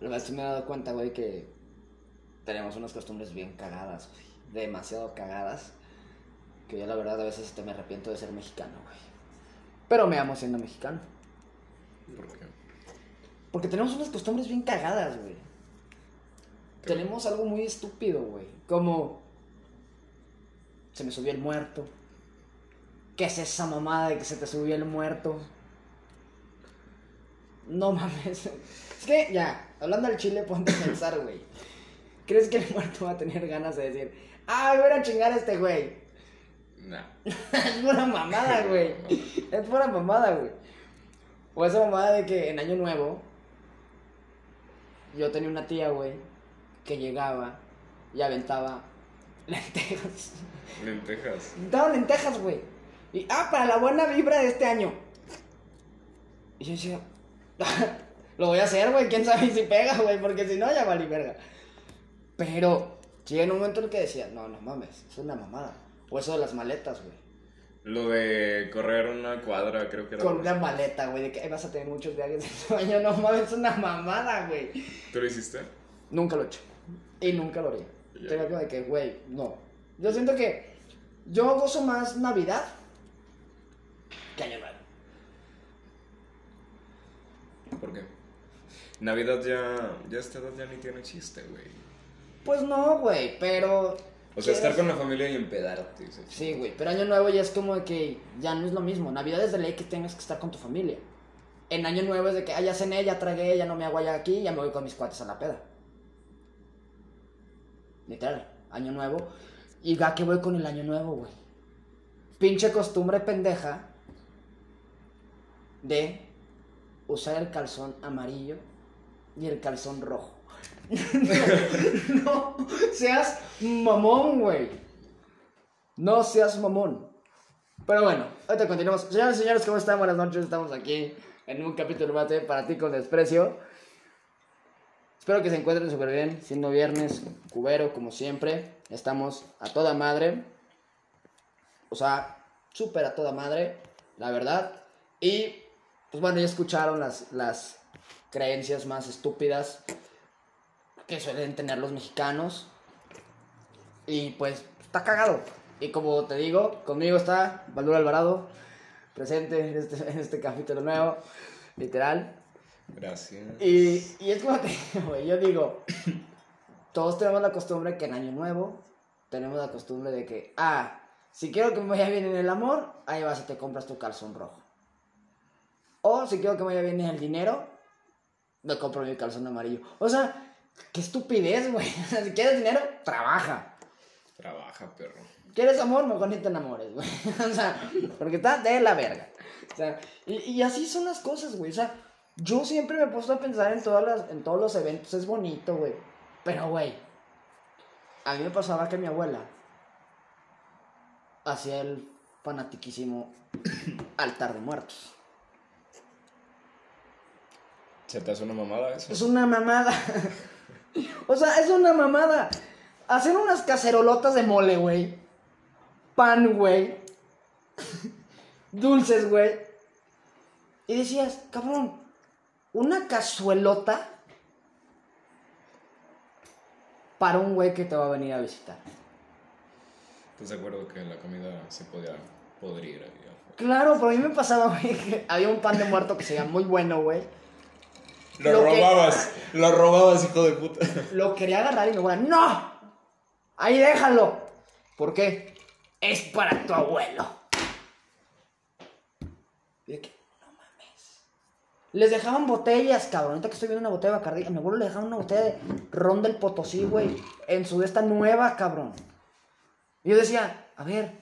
La verdad sí me he dado cuenta, güey, que tenemos unas costumbres bien cagadas, güey. Demasiado cagadas. Que yo la verdad a veces hasta me arrepiento de ser mexicano, güey. Pero me amo siendo mexicano. ¿Por qué? Porque tenemos unas costumbres bien cagadas, güey. Tenemos algo muy estúpido, güey. Como... Se me subió el muerto. ¿Qué es esa mamada de que se te subió el muerto? No mames. Es que, ya, hablando del chile, ponte a pensar, güey. ¿Crees que el muerto va a tener ganas de decir, ah, voy a chingar a este güey? Nah. es pura mamada, güey. Es pura mamada, güey. O esa mamada de que en Año Nuevo, yo tenía una tía, güey, que llegaba y aventaba lentejas. Lentejas. Aventaba lentejas, güey. Y, ah, para la buena vibra de este año. Y yo decía, lo voy a hacer, güey, quién sabe si pega, güey, porque si no, ya valí verga. Pero llega en un momento en el que decía, no, no mames, es una mamada. O eso de las maletas, güey. Lo de correr una cuadra, creo que era. Con una maleta, güey, de que "Ay, vas a tener muchos viajes en tu año, no mames, es una mamada, güey. ¿Tú lo hiciste? Nunca lo he hecho. Y nunca lo haría. Ya. Tengo como de que, güey, no. Yo siento que yo gozo más Navidad que Año Nuevo. ¿Por qué? Navidad ya. Ya a esta edad ya ni tiene chiste, güey. Pues no, güey, pero. O sea, estar con la familia y empedarte. Sí, güey, pero Año Nuevo ya es como de que ya no es lo mismo. Navidad es de ley que tengas que estar con tu familia. En Año Nuevo es de que, ah, ya cené, ya tragué, ya no me hago allá aquí, ya me voy con mis cuates a la peda. Literal, Año Nuevo. Y ya que voy con el Año Nuevo, güey. Pinche costumbre pendeja de usar el calzón amarillo y el calzón rojo. no, no seas mamón, güey. No seas mamón. Pero bueno, ahorita continuamos. Señoras y señores, ¿cómo están? Buenas noches. Estamos aquí en un capítulo más de Para ti con desprecio. Espero que se encuentren súper bien. Siendo viernes, cubero, como siempre. Estamos a toda madre. O sea, súper a toda madre, la verdad. Y, pues bueno, ya escucharon las, las creencias más estúpidas que suelen tener los mexicanos. Y pues, está cagado. Y como te digo, conmigo está Valdur Alvarado, presente en este, en este capítulo nuevo, literal. Gracias. Y, y es como güey, yo digo, todos tenemos la costumbre que en Año Nuevo tenemos la costumbre de que, ah, si quiero que me vaya bien en el amor, ahí vas y te compras tu calzón rojo. O si quiero que me vaya bien en el dinero, me compro mi calzón amarillo. O sea, qué estupidez, güey. O sea, si quieres dinero, trabaja. Trabaja, perro. ¿Quieres amor? Mejor ni te enamores, güey. O sea, porque está de la verga. O sea, y, y así son las cosas, güey. O sea, yo siempre me he puesto a pensar en, todas las, en todos los eventos. Es bonito, güey. Pero, güey, a mí me pasaba que mi abuela hacía el fanatiquísimo altar de muertos. ¿Se te hace una mamada eso? Es una mamada. o sea, es una mamada. Hacer unas cacerolotas de mole, güey. Pan, güey. Dulces, güey. Y decías, cabrón, una cazuelota para un güey que te va a venir a visitar. ¿Estás de acuerdo que la comida se podía podrir? Claro, pero a mí me pasaba, güey, que había un pan de muerto que se veía muy bueno, güey. Lo, Lo que- robabas, lo robabas, hijo de puta. Lo quería agarrar y mi abuela, ¡no! Ahí déjalo. ¿Por qué? Es para tu abuelo. Y de que, no mames. Les dejaban botellas, cabrón. Ahorita que estoy viendo una botella de Bacardi, a mi abuelo le dejaban una botella de ron del Potosí, güey. En su de esta nueva, cabrón. Y yo decía, a ver,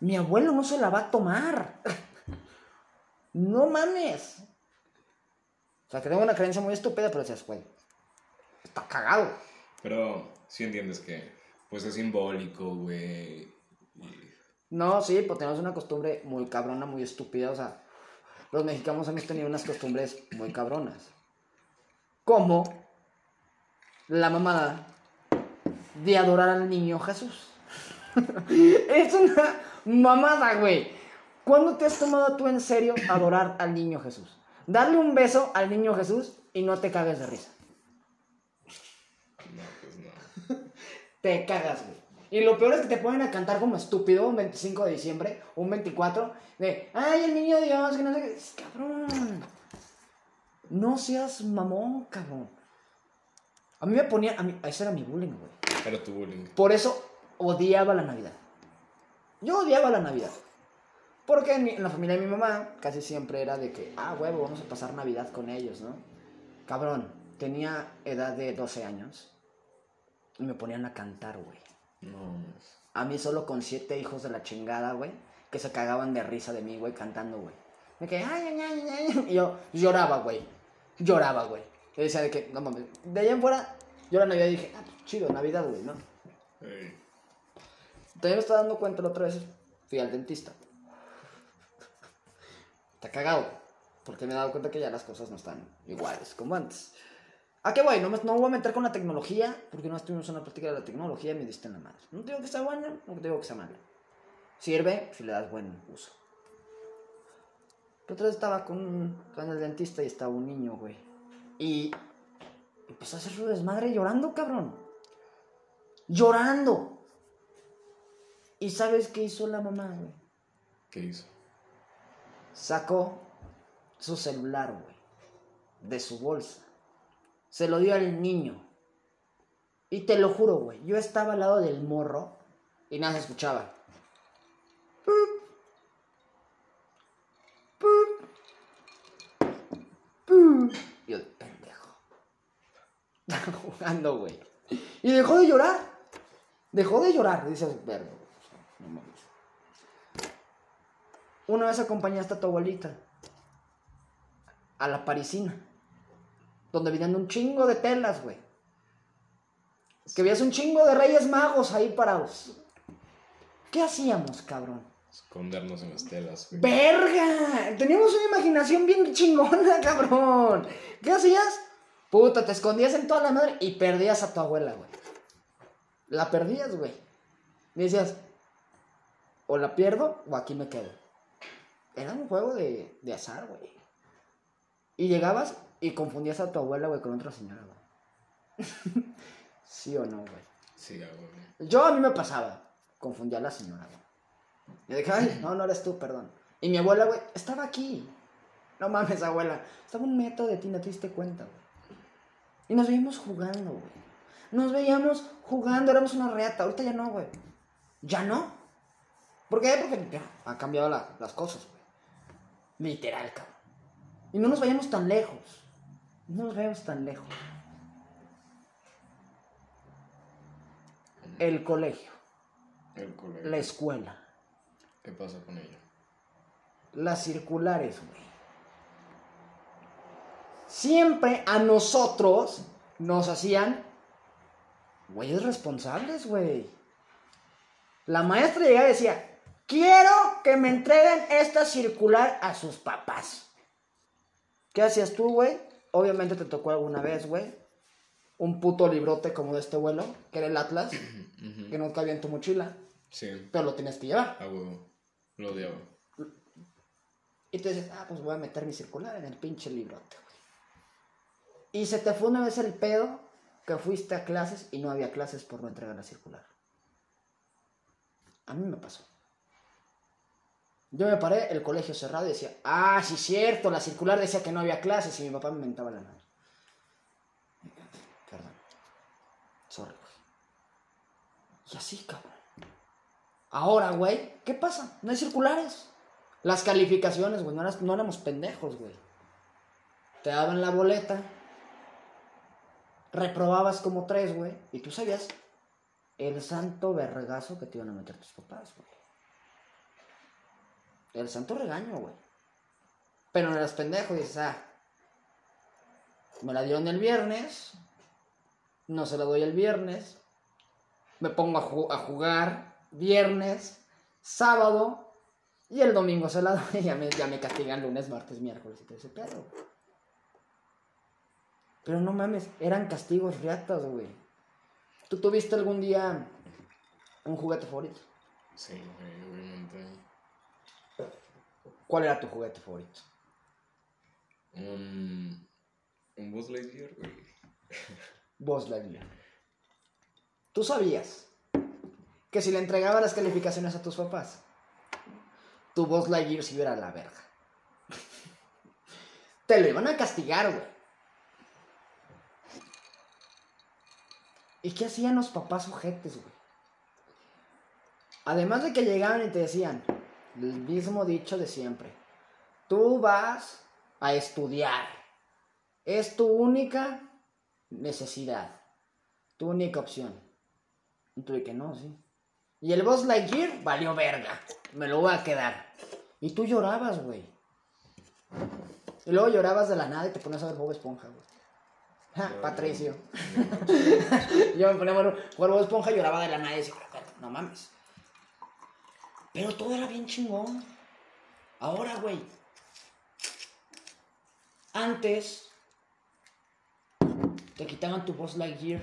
mi abuelo no se la va a tomar. no mames. O sea, que tengo una creencia muy estúpida, pero decías, güey, está cagado. Pero sí entiendes que, pues es simbólico, güey. No, sí, pues tenemos una costumbre muy cabrona, muy estúpida. O sea, los mexicanos hemos tenido unas costumbres muy cabronas. Como la mamada de adorar al niño Jesús. es una mamada, güey. ¿Cuándo te has tomado tú en serio adorar al niño Jesús? Darle un beso al niño Jesús y no te cagues de risa. No, pues no. Te cagas, güey. Y lo peor es que te ponen a cantar como estúpido un 25 de diciembre, un 24, de, ay, el niño Dios, que no sé qué. Cabrón. No seas mamón, cabrón. A mí me ponía, a mí, ese era mi bullying, güey. Era tu bullying. Por eso odiaba la Navidad. Yo odiaba la Navidad. Porque en, mi- en la familia de mi mamá casi siempre era de que, ah, huevo, vamos a pasar Navidad con ellos, ¿no? Cabrón, tenía edad de 12 años y me ponían a cantar, güey. No. A mí solo con siete hijos de la chingada, güey, que se cagaban de risa de mí, güey, cantando, güey. De que, ay, ay, ay, ay, Y yo lloraba, güey. Lloraba, güey. Yo decía de que, no mames. De allá en fuera, yo la Navidad dije, ah, pues, chido, Navidad, güey, ¿no? También me estaba dando cuenta la otra vez, fui al dentista. Está cagado, porque me he dado cuenta que ya las cosas no están iguales como antes. ¿A qué voy? No me, no voy a meter con la tecnología, porque no estuvimos en una práctica de la tecnología y me diste en la madre. No te digo que sea buena, no te digo que sea mala. Sirve si le das buen uso. La otra vez estaba con, con el dentista y estaba un niño, güey. Y empezó a hacer su desmadre llorando, cabrón. Llorando. ¿Y sabes qué hizo la mamá, güey? ¿Qué hizo? Sacó su celular, güey, de su bolsa. Se lo dio al niño. Y te lo juro, güey, yo estaba al lado del morro y nada se escuchaba. Pup. Pup. Pup. Y yo, pendejo. Estaba jugando, güey. Y dejó de llorar. Dejó de llorar. Dices, verga. No mames. Una vez acompañaste a tu abuelita a la parisina, donde venían un chingo de telas, güey. Que veías un chingo de reyes magos ahí parados. ¿Qué hacíamos, cabrón? Escondernos en las telas, güey. ¡Verga! Teníamos una imaginación bien chingona, cabrón. ¿Qué hacías? Puta, te escondías en toda la madre y perdías a tu abuela, güey. La perdías, güey. Y decías, o la pierdo o aquí me quedo. Era un juego de, de azar, güey. Y llegabas y confundías a tu abuela, güey, con otra señora, güey. ¿Sí o no, güey? Sí, güey. Yo a mí me pasaba. Confundía a la señora, güey. Y dije, ay, no, no eres tú, perdón. Y mi abuela, güey, estaba aquí. No mames, abuela. Estaba un metro de ti, no te diste cuenta, güey. Y nos veíamos jugando, güey. Nos veíamos jugando, éramos una reata. Ahorita ya no, güey. ¿Ya no? ¿Por qué? Porque ya han cambiado la- las cosas, güey. Literal, cabrón. Y no nos vayamos tan lejos. No nos vayamos tan lejos. El colegio, El colegio. la escuela, ¿Qué pasa con ella? las circulares, güey. Siempre a nosotros nos hacían güeyes responsables, güey. La maestra llegaba y decía, quiero que me entreguen esta circular a sus papás. ¿Qué hacías tú, güey? Obviamente te tocó alguna vez, güey. Un puto librote como de este vuelo, que era el Atlas, que no cabía en tu mochila, Sí, pero lo tienes que llevar. a huevo. Lo odiaba. Y tú dices, ah, pues voy a meter mi circular en el pinche librote, güey. Y se te fue una vez el pedo que fuiste a clases y no había clases por no entregar la circular. A mí me pasó. Yo me paré, el colegio cerrado y decía, ah, sí, cierto, la circular decía que no había clases y mi papá me mentaba la madre. Perdón. Sorry, güey. Y así, cabrón. Ahora, güey, ¿qué pasa? No hay circulares. Las calificaciones, güey, no, eras- no éramos pendejos, güey. Te daban la boleta, reprobabas como tres, güey, y tú sabías el santo vergazo que te iban a meter tus papás, güey. El santo regaño, güey. Pero no eras pendejo, dices, ah, me la dieron el viernes, no se la doy el viernes, me pongo a, ju- a jugar viernes, sábado, y el domingo se la doy ya me, ya me castigan lunes, martes, miércoles y todo ese pedo. Pero no mames, eran castigos riatas, güey. ¿Tú tuviste algún día un juguete favorito? Sí, obviamente. ¿Cuál era tu juguete favorito? Un. Un Buzz Lightyear, güey. Buzz Lightyear. Tú sabías que si le entregabas las calificaciones a tus papás, tu voz Lightyear se iba a la verga. Te lo iban a castigar, güey. ¿Y qué hacían los papás ojetes, güey? Además de que llegaban y te decían, el mismo dicho de siempre, tú vas a estudiar. Es tu única necesidad, tu única opción. Y tú de que no, sí. Y el boss Lightyear valió verga. Me lo voy a quedar. Y tú llorabas, güey. Y luego llorabas de la nada y te ponías a ver Bob Esponja, güey. Ja, Patricio. Yo me ponía a ver Bob Esponja y lloraba de la nada y decía, no mames. Pero todo era bien chingón. Ahora, güey. Antes te quitaban tu voz Lightyear.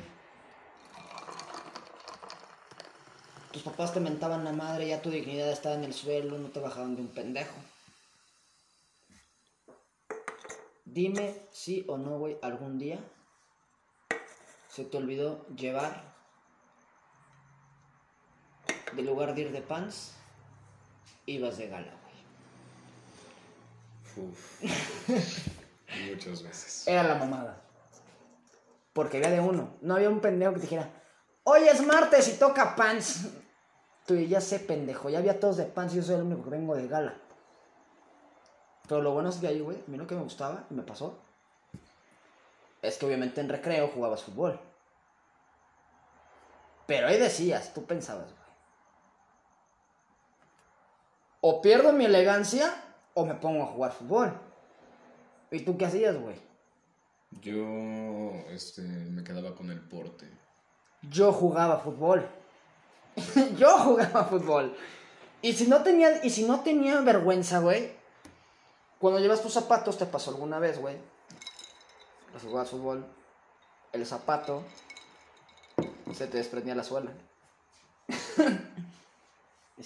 Tus papás te mentaban la madre, ya tu dignidad estaba en el suelo, no te bajaban de un pendejo. Dime sí o no, güey, algún día se te olvidó llevar de lugar de ir de pants, ibas de gala, güey. Uf. Muchas veces. Era la mamada. Porque había de uno. No había un pendejo que te dijera, hoy es martes y toca pants. Tú ya sé, pendejo. Ya había todos de pants y yo soy el único que vengo de gala. Pero lo bueno es que ahí, güey, a mí lo que me gustaba y me pasó es que obviamente en recreo jugabas fútbol. Pero ahí decías, tú pensabas, güey. O pierdo mi elegancia o me pongo a jugar fútbol. ¿Y tú qué hacías, güey? Yo este, me quedaba con el porte. Yo jugaba fútbol. Yo jugaba fútbol. Y si no tenía, y si no tenía vergüenza, güey, cuando llevas tus zapatos, te pasó alguna vez, güey. A jugar fútbol, el zapato se te desprendía la suela.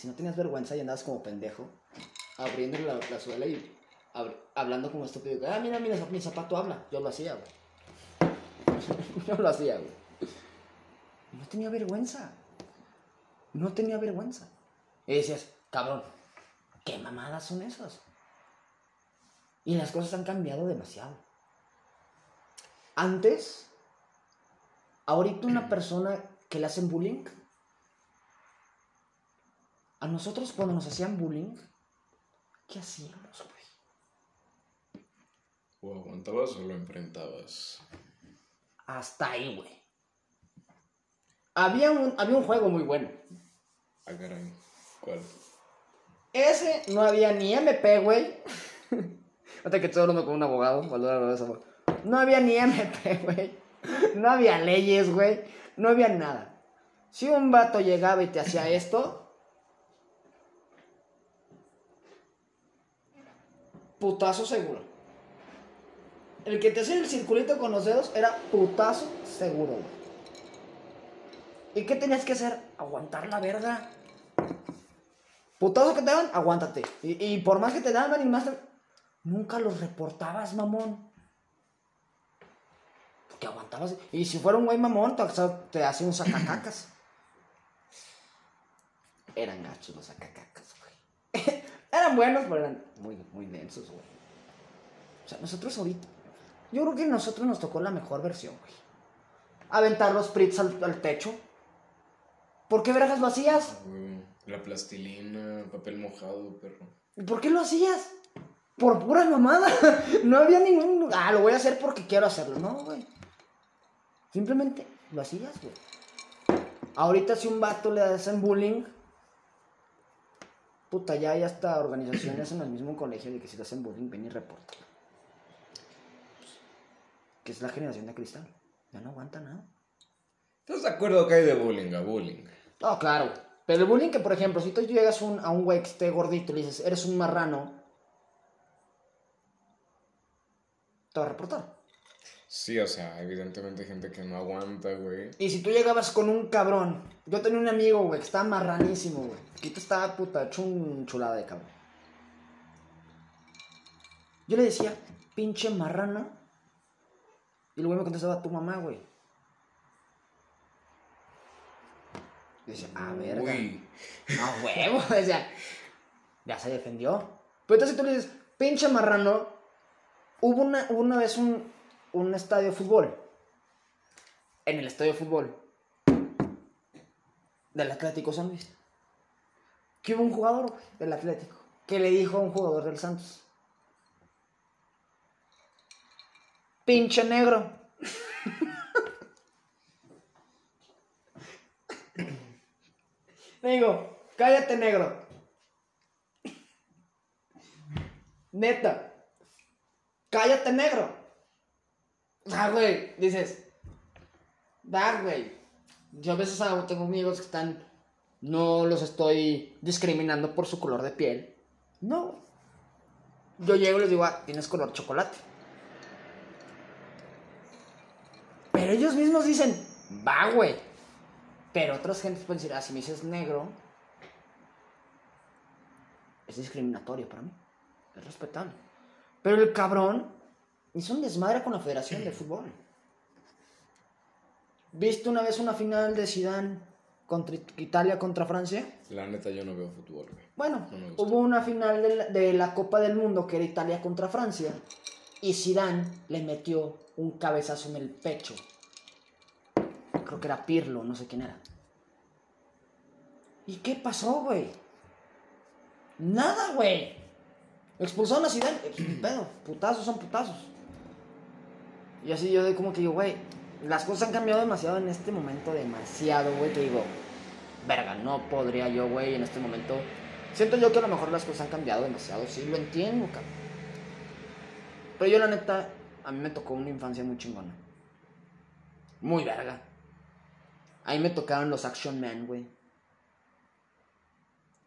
Si no tenías vergüenza y andabas como pendejo, abriendo la, la suela y hab- hablando como estúpido. Ah, mira, mira, mi zapato habla. Yo lo hacía, güey. Yo lo hacía, güey. No tenía vergüenza. No tenía vergüenza. Y decías, cabrón, ¿qué mamadas son esas? Y las cosas han cambiado demasiado. Antes, ahorita una persona que le hacen bullying, a nosotros cuando nos hacían bullying, ¿qué hacíamos, güey? ¿O aguantabas o lo enfrentabas? Hasta ahí, güey. Había un, había un juego muy bueno. Ah, caray. ¿Cuál? Ese no había ni MP, güey. Ahorita que estoy hablando con un abogado. No había ni MP, güey. No había leyes, güey. No había nada. Si un vato llegaba y te hacía esto, putazo seguro. El que te hacía el circulito con los dedos era putazo seguro. ¿Y qué tenías que hacer? Aguantar la verga. Putazo que te daban, aguántate. Y, por más que te daban y más Nunca los reportabas, mamón. Porque aguantabas. Y si fuera un güey mamón, te, te hacía un sacacacas. Eran gachos los sacacacas, güey. eran buenos, pero eran muy, muy densos, güey. O sea, nosotros ahorita. Yo creo que a nosotros nos tocó la mejor versión, güey. Aventar los prits al, al techo. ¿Por qué vergas lo hacías? Güey, La plastilina, papel mojado, perro. ¿Y ¿Por qué lo hacías? Por pura mamada. No había ningún. Ah, lo voy a hacer porque quiero hacerlo. No, güey. Simplemente lo hacías, güey. Ahorita si un vato le hacen bullying. Puta, ya hay hasta organizaciones en el mismo colegio de que si le hacen bullying, ven y reporta. Que es la generación de cristal. Ya no aguanta nada. ¿Estás de acuerdo que hay de bullying a bullying? No, claro. Pero el bullying que, por ejemplo, si tú llegas un- a un güey que esté gordito y le dices, eres un marrano, te va a reportar. Sí, o sea, evidentemente hay gente que no aguanta, güey. Y si tú llegabas con un cabrón, yo tenía un amigo, güey, que estaba marranísimo, güey. Quito estaba puta, hecho un chulada de cabrón. Yo le decía, pinche marrano. Y güey me contestaba, tu mamá, güey. Y dice, a verga. Uy. A huevo, o sea, ya se defendió. Pero entonces tú le dices, pinche marrano, hubo una, hubo una vez un, un estadio de fútbol. En el estadio de fútbol. Del Atlético San Luis. Que hubo un jugador del Atlético. Que le dijo a un jugador del Santos. Pinche negro. Digo, cállate negro. Neta. Cállate negro. Ah, güey, dices. Da, güey. Yo a veces hago- tengo amigos que están. No los estoy discriminando por su color de piel. No. Yo llego y les digo, ah, tienes color chocolate. Pero ellos mismos dicen, va, güey. Pero otras gentes pueden decir, ah, si me dices negro, es discriminatorio para mí. Es respetable. Pero el cabrón hizo un desmadre con la Federación de Fútbol. ¿Viste una vez una final de Zidane contra Italia contra Francia? La neta, yo no veo fútbol, güey. Bueno, No hubo una final de la, de la Copa del Mundo que era Italia contra Francia y Zidane le metió un cabezazo en el pecho. Creo que era Pirlo, no sé quién era. ¿Y qué pasó, güey? Nada, güey. Expulsaron a Zidane. Pedo, putazos son putazos. Y así yo de como que digo, güey, las cosas han cambiado demasiado en este momento, demasiado, güey, que digo, verga, no podría yo, güey, en este momento. Siento yo que a lo mejor las cosas han cambiado demasiado, sí, lo entiendo, cabrón. Pero yo, la neta, a mí me tocó una infancia muy chingona. Muy verga. A mí me tocaron los Action Man, güey.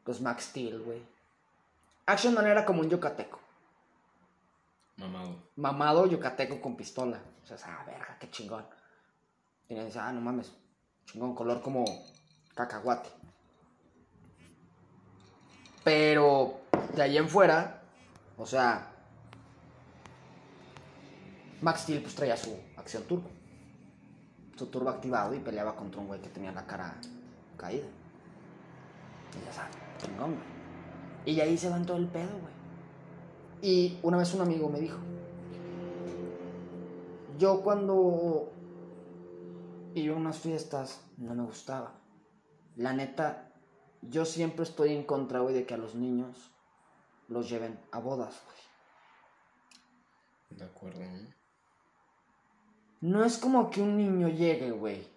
Los Max Steel, güey. Action Man era como un yucateco. Mamado. Mamado yucateco con pistola. O sea, ah, verga, qué chingón. Y dice, ah, no mames. Chingón, color como cacahuate. Pero de ahí en fuera, o sea, Max Steel pues traía su acción turbo. Su turbo activado y peleaba contra un güey que tenía la cara caída. Y ya sabes, chingón, güey. Y ahí se van todo el pedo, güey. Y una vez un amigo me dijo, yo cuando iba a unas fiestas no me gustaba. La neta, yo siempre estoy en contra, güey, de que a los niños los lleven a bodas, güey. De acuerdo, ¿no? No es como que un niño llegue, güey,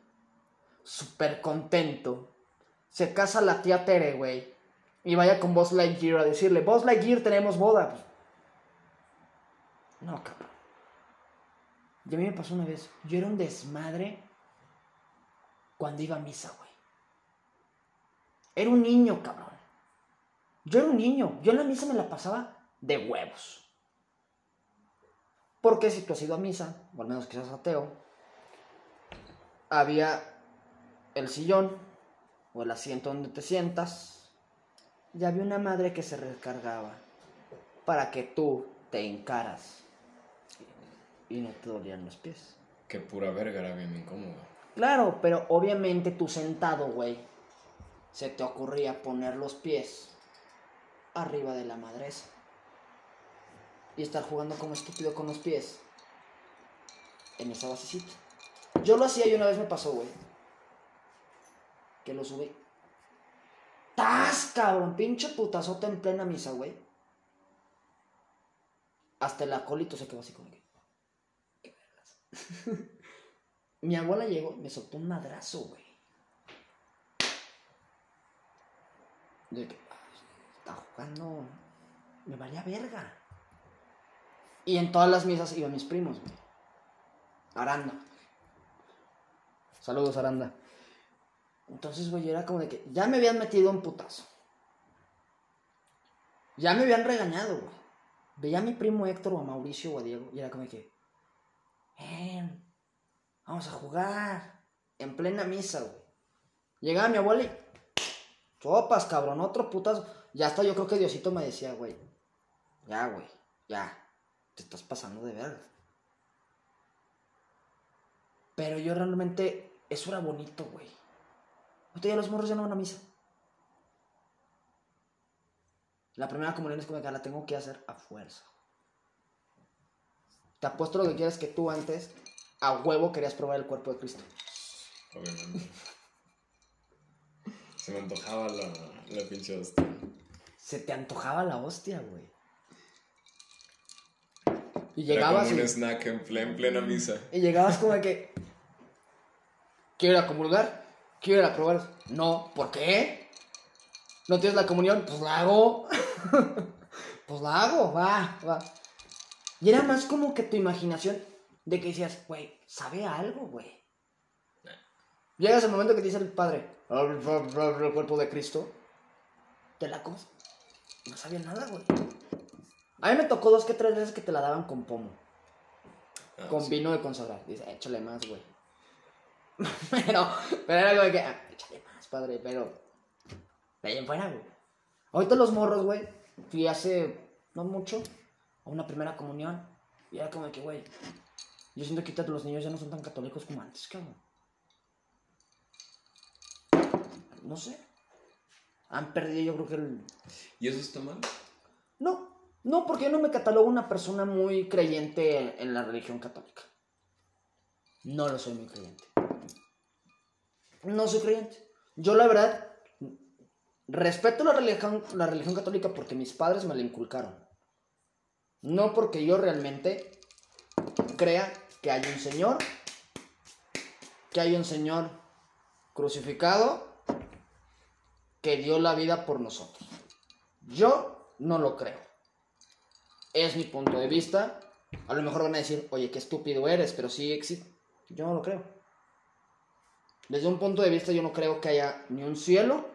súper contento, se casa la tía Tere, güey, y vaya con Buzz Lightyear a decirle, Buzz Lightyear, tenemos boda. No, cabrón. Y a mí me pasó una vez, yo era un desmadre cuando iba a misa, güey. Era un niño, cabrón. Yo era un niño, yo en la misa me la pasaba de huevos. Porque si tú has ido a misa, o al menos que seas ateo, había el sillón o el asiento donde te sientas y había una madre que se recargaba para que tú te encaras y no te dolían los pies. Que pura verga era bien incómodo. Claro, pero obviamente tú sentado, güey, se te ocurría poner los pies arriba de la madresa y estar jugando como estúpido con los pies en esa basecita. Yo lo hacía y una vez me pasó, güey, que lo subí. ¡Tas, cabrón! Pinche putazote en plena misa, güey. Hasta el acólito se quedó así como que. ¿Qué vergas? Mi abuela llegó y me soltó un madrazo, güey. Que "Ah, está jugando. Me valía verga. Y en todas las misas iban mis primos, güey. Aranda. Saludos, Aranda. Entonces, güey, era como de que ya me habían metido un putazo. Ya me habían regañado, güey. Veía a mi primo Héctor o a Mauricio o a Diego y era como de que, vamos a jugar. En plena misa, güey. Llegaba mi abuela y, cabrón, otro putazo. Ya hasta yo creo que Diosito me decía, güey, ya, güey, ya, te estás pasando de verga. Pero yo realmente, eso era bonito, güey. Ahorita ya los morros ya no van a misa. La primera comunión es como que la tengo que hacer a fuerza. Te apuesto lo que quieras que tú antes, a huevo, querías probar el cuerpo de Cristo. Obviamente. Se me antojaba la, la pinche hostia. Se te antojaba la hostia, güey. Y Era llegabas como un y, snack en plena misa. y llegabas como de que... ¿Quiero ir a comulgar? ¿Quiero ir a probar? No, ¿por qué? ¿No tienes la comunión? Pues la hago. pues la hago, va, va. Y era más como que tu imaginación de que decías, güey, sabe a algo, güey. Llegas al momento que te dice el padre, "Abre, abre, abre el cuerpo de Cristo. Te la comes. No sabía nada, güey. A mí me tocó dos que tres veces que te la daban con pomo. Ah, Con sí. vino de consagrar. Dice, échale más, güey. pero, pero era como que, ah, échale más, padre, pero. De ahí en fuera, güey. Ahorita los morros, güey. Fui hace no mucho a una primera comunión. Y era como de que, güey. Yo siento que los niños ya no son tan católicos como antes, cabrón. No sé. Han perdido, yo creo que el. ¿Y eso está mal? No, no, porque yo no me catalogo una persona muy creyente en, en la religión católica. No lo soy muy creyente. No soy creyente. Yo la verdad respeto la religión, la religión católica porque mis padres me la inculcaron. No porque yo realmente crea que hay un Señor, que hay un Señor crucificado que dio la vida por nosotros. Yo no lo creo. Es mi punto de vista. A lo mejor van a decir, oye, qué estúpido eres, pero sí existe. Yo no lo creo. Desde un punto de vista yo no creo que haya ni un cielo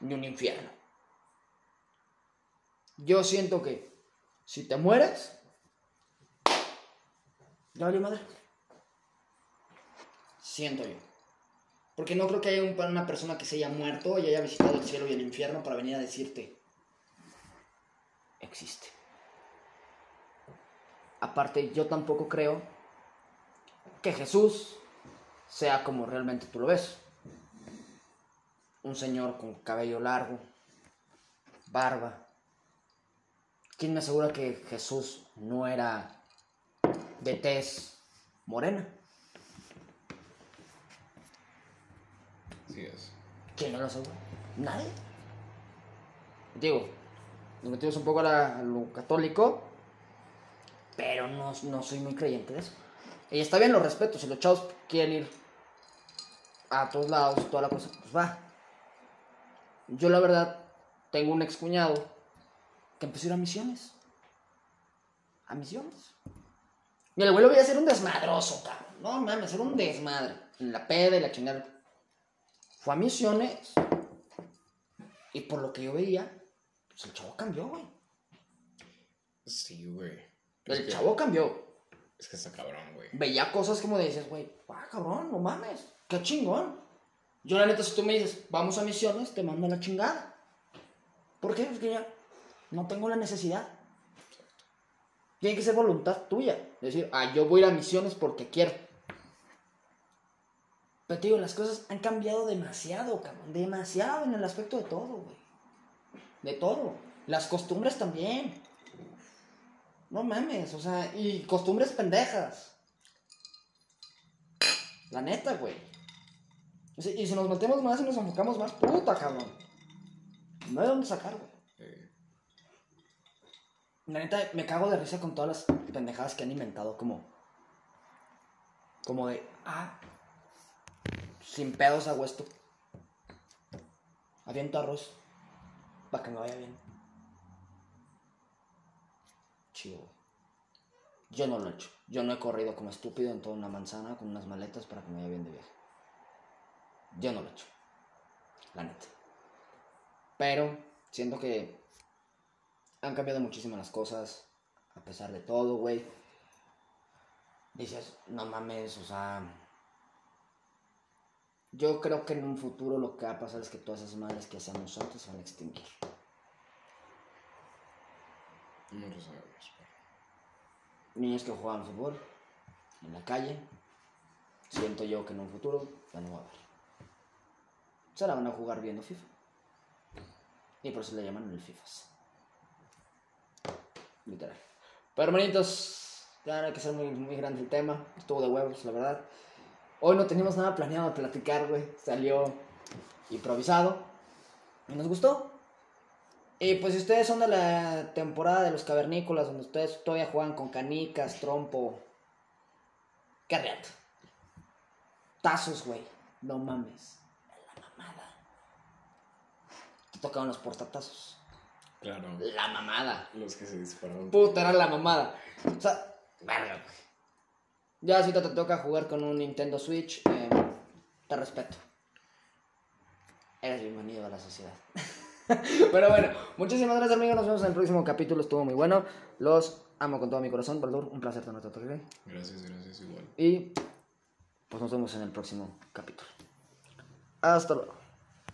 ni un infierno. Yo siento que si te mueres, ya valió madre. Siento yo. Porque no creo que haya un- una persona que se haya muerto y haya visitado el cielo y el infierno para venir a decirte, existe. Aparte, yo tampoco creo que Jesús sea como realmente tú lo ves. Un señor con cabello largo, barba. ¿Quién me asegura que Jesús no era de tez morena? Sí es. ¿Quién no lo asegura? Nadie. Digo, nos metimos un poco a, la- a lo católico, pero no, no soy muy creyente de eso. Y está bien, lo respeto. Si los chavos quieren ir a todos lados, toda la cosa, pues va. Yo, la verdad, tengo un excuñado que empezó a ir a misiones. A misiones. Y el güey lo voy a hacer un desmadroso, cabrón. No mames, hacer un desmadre. En la peda y la chingada. Fue a misiones. Y por lo que yo veía, pues el chavo cambió, güey. Sí, güey. El que- chavo cambió. Es que está cabrón, güey. Veía cosas como dices, güey, ah, cabrón, no mames, qué chingón. Yo, la neta, si tú me dices, vamos a misiones, te mando a la chingada. ¿Por qué? Porque ya no tengo la necesidad. Tiene que ser voluntad tuya. Decir, ah, yo voy a ir a misiones porque quiero. Pero te digo, las cosas han cambiado demasiado, cabrón. Demasiado en el aspecto de todo, güey. De todo. Las costumbres también. No mames, o sea, y costumbres pendejas. La neta, güey. Y si nos metemos más y nos enfocamos más, puta, cabrón. No hay dónde sacar, güey. La neta, me cago de risa con todas las pendejadas que han inventado, como. Como de. Ah. Sin pedos hago esto. Aviento arroz. Para que me vaya bien. Chido. Yo no lo he hecho. Yo no he corrido como estúpido en toda una manzana con unas maletas para que me vaya bien de viaje. Yo no lo he hecho. La neta. Pero siento que han cambiado muchísimo las cosas, a pesar de todo, güey. Dices, no mames, o sea. Yo creo que en un futuro lo que va a pasar es que todas esas madres que hacíamos antes se van a extinguir. Niños que jugaban fútbol en la calle, siento yo que en un futuro ya no va a haber. se la van a jugar viendo FIFA. Y por eso le llaman el FIFAs. Literal. Pero hermanitos, ya no hay que ser muy, muy grande el tema. Estuvo de huevos, la verdad. Hoy no teníamos nada planeado de platicar, güey. Salió improvisado. Y nos gustó. Y pues si ustedes son de la temporada de los cavernícolas, donde ustedes todavía juegan con canicas, trompo, qué reto. Tazos, güey. No mames. La mamada. Te tocaban los portatazos. Claro. La mamada. Los que se dispararon. Puta, era la mamada. O sea, verga. Ya si te, te toca jugar con un Nintendo Switch, eh, te respeto. Eres bienvenido a la sociedad. Pero bueno, muchísimas gracias amigos, nos vemos en el próximo capítulo, estuvo muy bueno. Los amo con todo mi corazón, Baldur, un placer tenerte día. Gracias, gracias, igual. Y pues nos vemos en el próximo capítulo. Hasta luego.